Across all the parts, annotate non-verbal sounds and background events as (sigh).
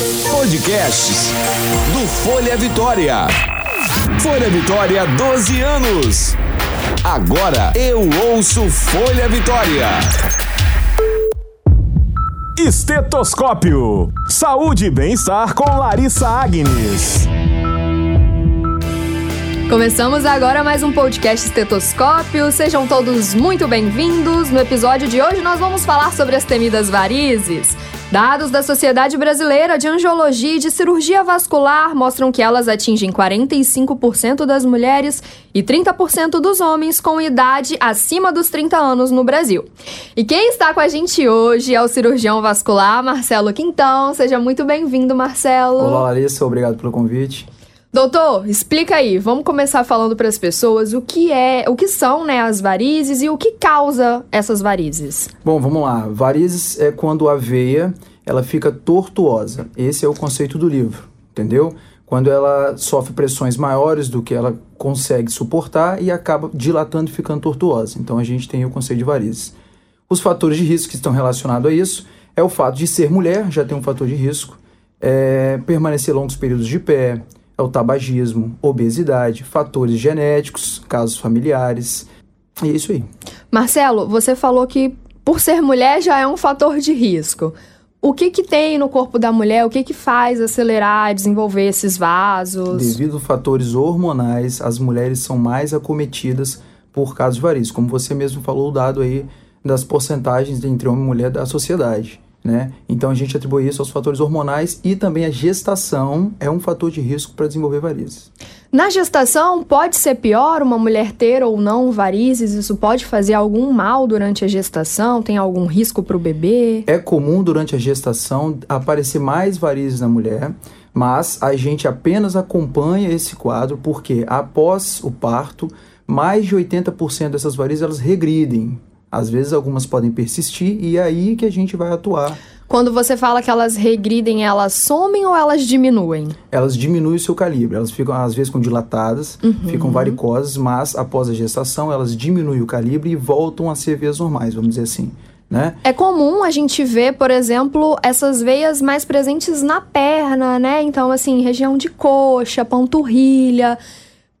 Podcasts do Folha Vitória. Folha Vitória, 12 anos. Agora eu ouço Folha Vitória. Estetoscópio. Saúde e bem-estar com Larissa Agnes. Começamos agora mais um podcast Estetoscópio. Sejam todos muito bem-vindos. No episódio de hoje nós vamos falar sobre as temidas varizes. Dados da Sociedade Brasileira de Angiologia e de Cirurgia Vascular mostram que elas atingem 45% das mulheres e 30% dos homens com idade acima dos 30 anos no Brasil. E quem está com a gente hoje é o cirurgião vascular Marcelo Quintão. Seja muito bem-vindo, Marcelo. Olá, Larissa. Obrigado pelo convite. Doutor, explica aí. Vamos começar falando para as pessoas o que é, o que são, né, as varizes e o que causa essas varizes. Bom, vamos lá. Varizes é quando a veia ela fica tortuosa. Esse é o conceito do livro, entendeu? Quando ela sofre pressões maiores do que ela consegue suportar e acaba dilatando e ficando tortuosa. Então a gente tem o conceito de varizes. Os fatores de risco que estão relacionados a isso é o fato de ser mulher, já tem um fator de risco, é permanecer longos períodos de pé, é o tabagismo, obesidade, fatores genéticos, casos familiares. E é isso aí. Marcelo, você falou que por ser mulher já é um fator de risco. O que, que tem no corpo da mulher? O que, que faz acelerar, desenvolver esses vasos? Devido a fatores hormonais, as mulheres são mais acometidas por casos de varizes. Como você mesmo falou, o dado aí das porcentagens entre homem e mulher da sociedade. Né? Então a gente atribui isso aos fatores hormonais e também a gestação é um fator de risco para desenvolver varizes. Na gestação, pode ser pior uma mulher ter ou não varizes? Isso pode fazer algum mal durante a gestação? Tem algum risco para o bebê? É comum durante a gestação aparecer mais varizes na mulher, mas a gente apenas acompanha esse quadro porque após o parto, mais de 80% dessas varizes elas regridem. Às vezes algumas podem persistir e é aí que a gente vai atuar. Quando você fala que elas regridem, elas somem ou elas diminuem? Elas diminuem o seu calibre. Elas ficam, às vezes, com dilatadas, uhum. ficam varicosas, mas após a gestação, elas diminuem o calibre e voltam a ser veias normais, vamos dizer assim. Né? É comum a gente ver, por exemplo, essas veias mais presentes na perna, né? Então, assim, região de coxa, panturrilha.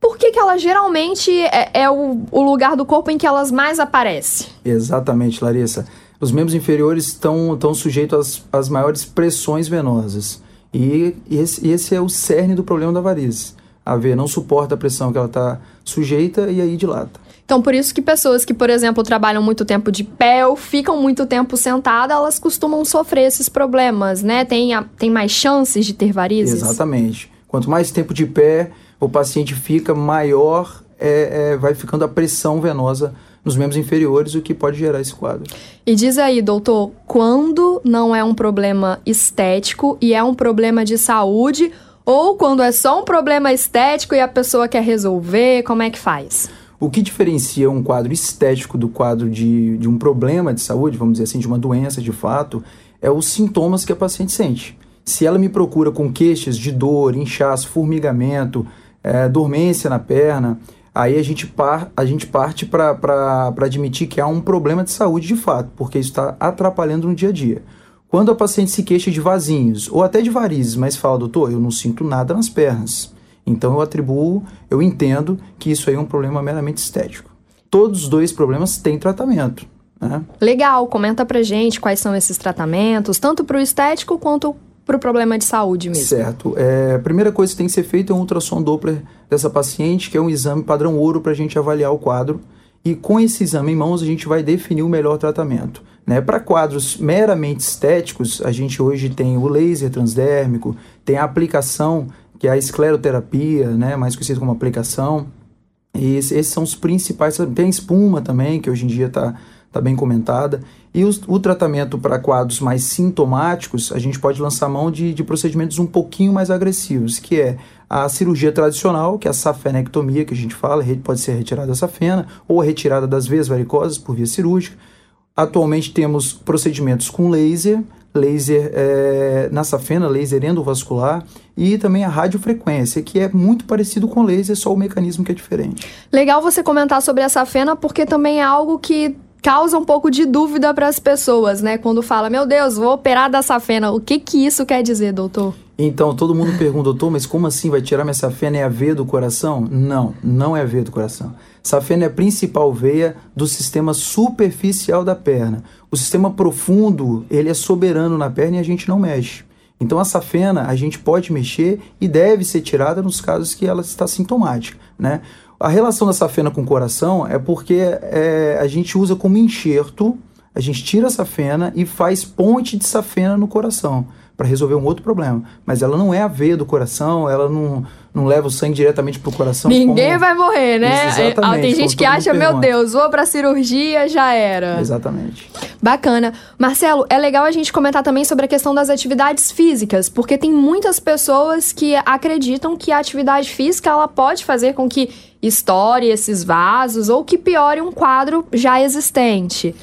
Por que, que ela geralmente é, é o, o, lugar do corpo em que elas mais aparecem? Exatamente, Larissa. Os membros inferiores estão, sujeitos às, às maiores pressões venosas. E esse, esse é o cerne do problema da varize. A veia não suporta a pressão que ela está sujeita e aí dilata. Então, por isso que pessoas que, por exemplo, trabalham muito tempo de pé ou ficam muito tempo sentada, elas costumam sofrer esses problemas, né? Tem, a, tem mais chances de ter varizes? Exatamente. Quanto mais tempo de pé, o paciente fica maior, é, é, vai ficando a pressão venosa nos membros inferiores, o que pode gerar esse quadro. E diz aí, doutor, quando não é um problema estético e é um problema de saúde, ou quando é só um problema estético e a pessoa quer resolver, como é que faz? O que diferencia um quadro estético do quadro de, de um problema de saúde, vamos dizer assim, de uma doença de fato, é os sintomas que a paciente sente. Se ela me procura com queixas de dor, inchaço, formigamento, é, dormência na perna, aí a gente, par, a gente parte para admitir que há um problema de saúde de fato, porque isso está atrapalhando no dia a dia. Quando a paciente se queixa de vasinhos ou até de varizes, mas fala, doutor, eu não sinto nada nas pernas. Então eu atribuo, eu entendo que isso aí é um problema meramente estético. Todos os dois problemas têm tratamento. Né? Legal, comenta pra gente quais são esses tratamentos, tanto para o estético quanto para o problema de saúde mesmo. Certo. É, a primeira coisa que tem que ser feita é um ultrassom Doppler dessa paciente, que é um exame padrão ouro para a gente avaliar o quadro. E com esse exame em mãos, a gente vai definir o melhor tratamento. Né? Para quadros meramente estéticos, a gente hoje tem o laser transdérmico, tem a aplicação, que é a escleroterapia, né? mais conhecida como aplicação. E esses, esses são os principais. Tem a espuma também, que hoje em dia está tá bem comentada. E os, o tratamento para quadros mais sintomáticos, a gente pode lançar mão de, de procedimentos um pouquinho mais agressivos, que é a cirurgia tradicional, que é a safenectomia, que a gente fala, pode ser retirada da safena, ou a retirada das veias varicosas por via cirúrgica. Atualmente temos procedimentos com laser, laser é, na safena, laser endovascular, e também a radiofrequência, que é muito parecido com laser, só o mecanismo que é diferente. Legal você comentar sobre a safena, porque também é algo que causa um pouco de dúvida para as pessoas, né? Quando fala, meu Deus, vou operar da safena. O que que isso quer dizer, doutor? Então, todo mundo pergunta, doutor, mas como assim vai tirar minha safena? É a veia do coração? Não, não é a veia do coração. Safena é a principal veia do sistema superficial da perna. O sistema profundo, ele é soberano na perna e a gente não mexe. Então, a safena a gente pode mexer e deve ser tirada nos casos que ela está sintomática, né? A relação da safena com o coração é porque é, a gente usa como enxerto, a gente tira a safena e faz ponte de safena no coração para resolver um outro problema. Mas ela não é a veia do coração, ela não, não leva o sangue diretamente pro coração. Ninguém vai morrer, né? Exatamente, Tem gente que acha, meu Deus, vou pra cirurgia, já era. Exatamente. Bacana. Marcelo, é legal a gente comentar também sobre a questão das atividades físicas, porque tem muitas pessoas que acreditam que a atividade física ela pode fazer com que estoure esses vasos ou que piore um quadro já existente.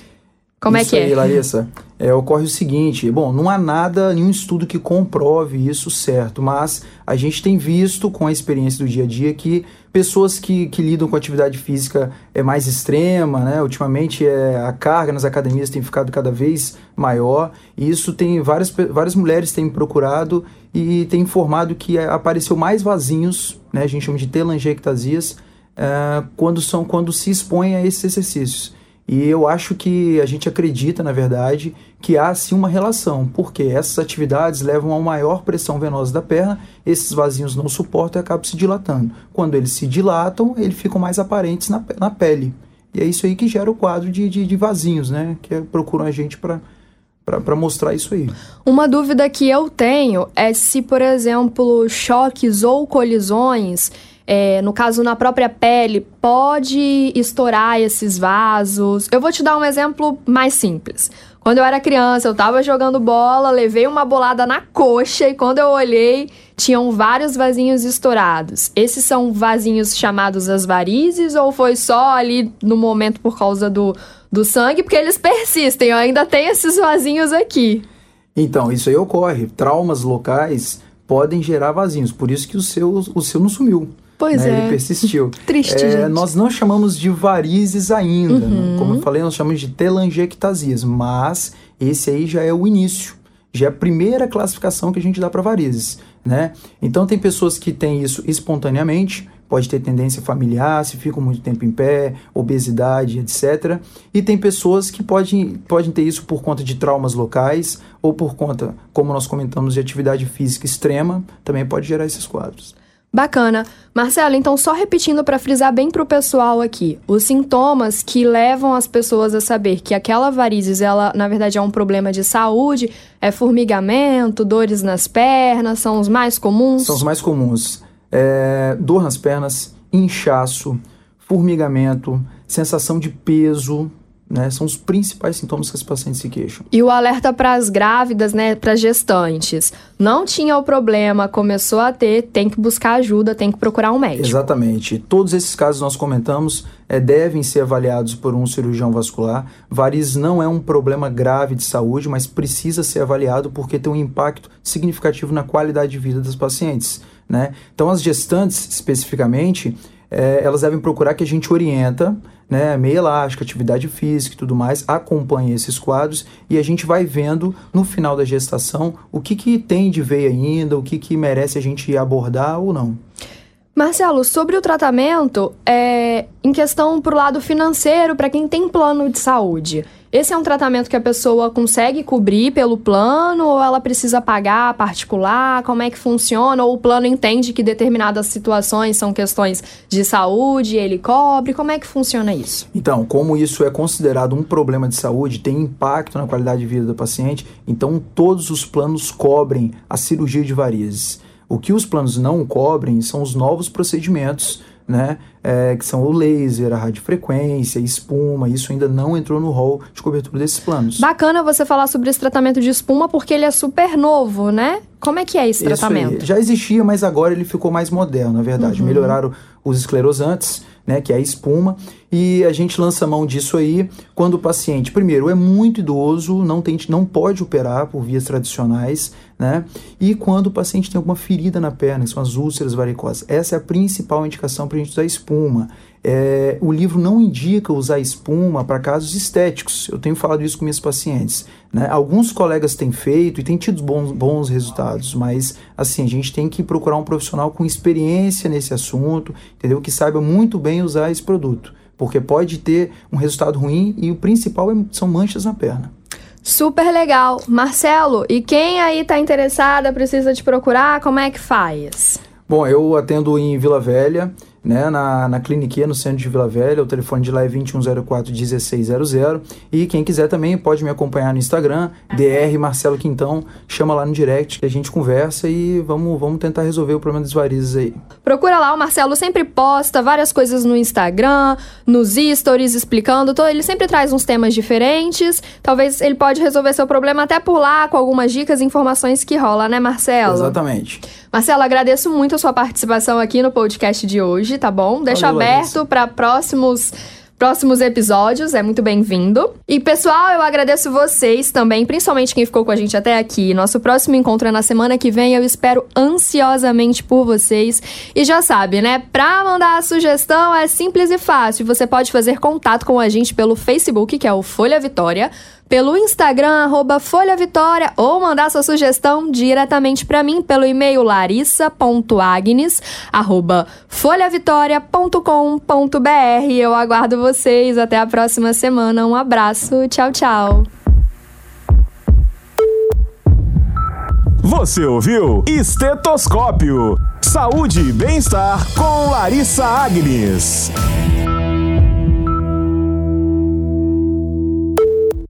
Como isso é que aí, é? Larissa, é, ocorre o seguinte: bom, não há nada, nenhum estudo que comprove isso certo, mas a gente tem visto com a experiência do dia a dia que pessoas que, que lidam com atividade física é mais extrema, né? Ultimamente é, a carga nas academias tem ficado cada vez maior, e isso tem várias, várias mulheres têm procurado e têm informado que apareceu mais vasinhos, né? A gente chama de telangiectasias, é, quando, são, quando se expõe a esses exercícios. E eu acho que a gente acredita, na verdade, que há sim uma relação, porque essas atividades levam a uma maior pressão venosa da perna, esses vasinhos não suportam e acabam se dilatando. Quando eles se dilatam, eles ficam mais aparentes na, na pele. E é isso aí que gera o quadro de, de, de vasinhos, né? Que procuram a gente para para mostrar isso aí. Uma dúvida que eu tenho é se, por exemplo, choques ou colisões é, no caso na própria pele, pode estourar esses vasos. Eu vou te dar um exemplo mais simples. Quando eu era criança, eu tava jogando bola, levei uma bolada na coxa e quando eu olhei, tinham vários vasinhos estourados. Esses são vasinhos chamados as varizes ou foi só ali no momento por causa do, do sangue? Porque eles persistem, eu ainda tenho esses vasinhos aqui. Então, isso aí ocorre. Traumas locais podem gerar vasinhos, por isso que o seu, o seu não sumiu. Pois né? é. Ele persistiu. (laughs) Triste, é, gente. Nós não chamamos de varizes ainda. Né? Uhum. Né? Como eu falei, nós chamamos de telangiectasias. Mas esse aí já é o início. Já é a primeira classificação que a gente dá para varizes. Né? Então, tem pessoas que têm isso espontaneamente, pode ter tendência familiar, se ficam muito tempo em pé, obesidade, etc. E tem pessoas que podem, podem ter isso por conta de traumas locais ou por conta, como nós comentamos, de atividade física extrema, também pode gerar esses quadros. Bacana. Marcelo, então só repetindo para frisar bem para o pessoal aqui, os sintomas que levam as pessoas a saber que aquela varizes, ela na verdade é um problema de saúde, é formigamento, dores nas pernas, são os mais comuns? São os mais comuns. É, dor nas pernas, inchaço, formigamento, sensação de peso, né, são os principais sintomas que as pacientes se queixam. E o alerta para as grávidas, né, para gestantes. Não tinha o problema, começou a ter, tem que buscar ajuda, tem que procurar um médico. Exatamente. Todos esses casos nós comentamos é, devem ser avaliados por um cirurgião vascular. Varizes não é um problema grave de saúde, mas precisa ser avaliado porque tem um impacto significativo na qualidade de vida das pacientes. Né? Então, as gestantes, especificamente, é, elas devem procurar que a gente orienta né, meia elástica, atividade física e tudo mais, acompanha esses quadros e a gente vai vendo no final da gestação o que, que tem de veia ainda, o que, que merece a gente abordar ou não. Marcelo, sobre o tratamento, é, em questão para o lado financeiro, para quem tem plano de saúde, esse é um tratamento que a pessoa consegue cobrir pelo plano ou ela precisa pagar particular? Como é que funciona? Ou o plano entende que determinadas situações são questões de saúde, ele cobre? Como é que funciona isso? Então, como isso é considerado um problema de saúde, tem impacto na qualidade de vida do paciente, então todos os planos cobrem a cirurgia de varizes. O que os planos não cobrem são os novos procedimentos, né? É, que são o laser, a radiofrequência, espuma, isso ainda não entrou no rol de cobertura desses planos. Bacana você falar sobre esse tratamento de espuma, porque ele é super novo, né? Como é que é esse tratamento? Já existia, mas agora ele ficou mais moderno, na verdade. Uhum. Melhoraram os esclerosantes, né, que é a espuma, e a gente lança mão disso aí quando o paciente, primeiro, é muito idoso, não, tem, não pode operar por vias tradicionais, né? E quando o paciente tem alguma ferida na perna, que são as úlceras varicosas. Essa é a principal indicação para a gente usar espuma. É, o livro não indica usar espuma para casos estéticos. Eu tenho falado isso com minhas pacientes. Né? Alguns colegas têm feito e têm tido bons, bons resultados, mas assim, a gente tem que procurar um profissional com experiência nesse assunto, entendeu? Que saiba muito bem usar esse produto porque pode ter um resultado ruim e o principal é, são manchas na perna. Super legal. Marcelo, e quem aí está interessada, precisa te procurar, como é que faz? Bom, eu atendo em Vila Velha, né, na, na cliniquinha no centro de Vila Velha. O telefone de lá é 2104-1600. E quem quiser também pode me acompanhar no Instagram, DR Marcelo Quintão. Chama lá no direct que a gente conversa e vamos, vamos tentar resolver o problema das varizes aí. Procura lá, o Marcelo sempre posta várias coisas no Instagram, nos stories explicando. Ele sempre traz uns temas diferentes. Talvez ele pode resolver seu problema até por lá, com algumas dicas e informações que rola, né, Marcelo? Exatamente. Marcelo, agradeço muito a sua participação aqui no podcast de hoje, tá bom? Deixa Valeu, aberto para próximos próximos episódios, é muito bem-vindo. E pessoal, eu agradeço vocês também, principalmente quem ficou com a gente até aqui. Nosso próximo encontro é na semana que vem, eu espero ansiosamente por vocês. E já sabe, né? Pra mandar a sugestão é simples e fácil. Você pode fazer contato com a gente pelo Facebook, que é o Folha Vitória pelo Instagram, arroba Folha Vitória, ou mandar sua sugestão diretamente para mim pelo e-mail larissa.agnes, arroba folhavitoria.com.br. Eu aguardo vocês. Até a próxima semana. Um abraço. Tchau, tchau. Você ouviu Estetoscópio. Saúde e bem-estar com Larissa Agnes.